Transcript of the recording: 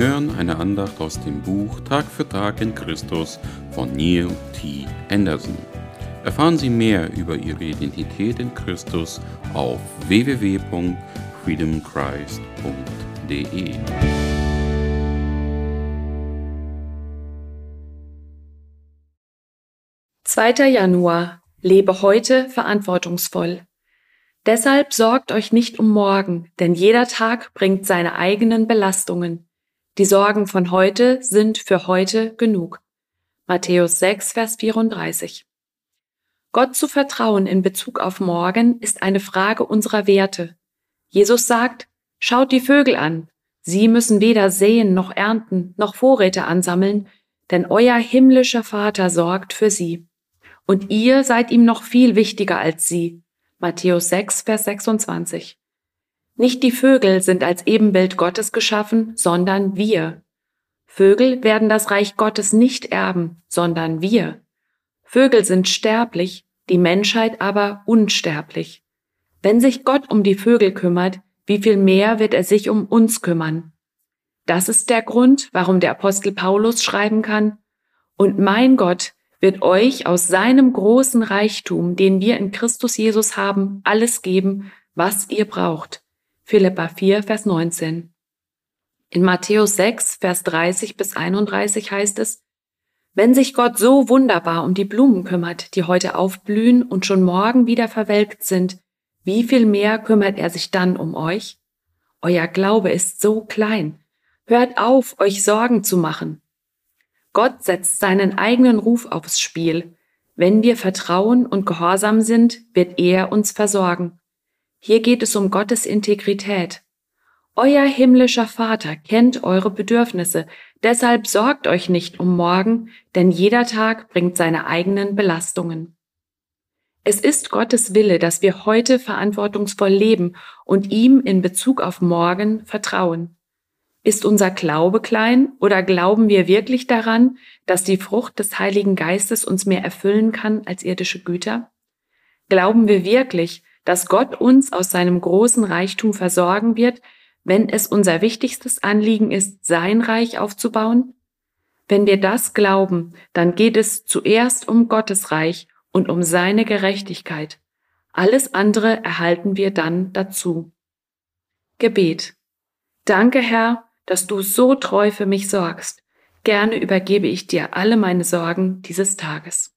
hören eine Andacht aus dem Buch Tag für Tag in Christus von Neil T. Anderson. Erfahren Sie mehr über Ihre Identität in Christus auf www.freedomchrist.de. 2. Januar. Lebe heute verantwortungsvoll. Deshalb sorgt euch nicht um morgen, denn jeder Tag bringt seine eigenen Belastungen. Die Sorgen von heute sind für heute genug. Matthäus 6, Vers 34. Gott zu vertrauen in Bezug auf morgen ist eine Frage unserer Werte. Jesus sagt, schaut die Vögel an. Sie müssen weder säen noch ernten noch Vorräte ansammeln, denn euer himmlischer Vater sorgt für sie. Und ihr seid ihm noch viel wichtiger als sie. Matthäus 6, Vers 26. Nicht die Vögel sind als Ebenbild Gottes geschaffen, sondern wir. Vögel werden das Reich Gottes nicht erben, sondern wir. Vögel sind sterblich, die Menschheit aber unsterblich. Wenn sich Gott um die Vögel kümmert, wie viel mehr wird er sich um uns kümmern? Das ist der Grund, warum der Apostel Paulus schreiben kann, und mein Gott wird euch aus seinem großen Reichtum, den wir in Christus Jesus haben, alles geben, was ihr braucht. Philippa 4, Vers 19. In Matthäus 6, Vers 30 bis 31 heißt es, wenn sich Gott so wunderbar um die Blumen kümmert, die heute aufblühen und schon morgen wieder verwelkt sind, wie viel mehr kümmert er sich dann um euch? Euer Glaube ist so klein. Hört auf, euch Sorgen zu machen. Gott setzt seinen eigenen Ruf aufs Spiel. Wenn wir vertrauen und gehorsam sind, wird er uns versorgen. Hier geht es um Gottes Integrität. Euer himmlischer Vater kennt eure Bedürfnisse, deshalb sorgt euch nicht um morgen, denn jeder Tag bringt seine eigenen Belastungen. Es ist Gottes Wille, dass wir heute verantwortungsvoll leben und ihm in Bezug auf morgen vertrauen. Ist unser Glaube klein oder glauben wir wirklich daran, dass die Frucht des Heiligen Geistes uns mehr erfüllen kann als irdische Güter? Glauben wir wirklich, dass Gott uns aus seinem großen Reichtum versorgen wird, wenn es unser wichtigstes Anliegen ist, sein Reich aufzubauen? Wenn wir das glauben, dann geht es zuerst um Gottes Reich und um seine Gerechtigkeit. Alles andere erhalten wir dann dazu. Gebet. Danke, Herr, dass du so treu für mich sorgst. Gerne übergebe ich dir alle meine Sorgen dieses Tages.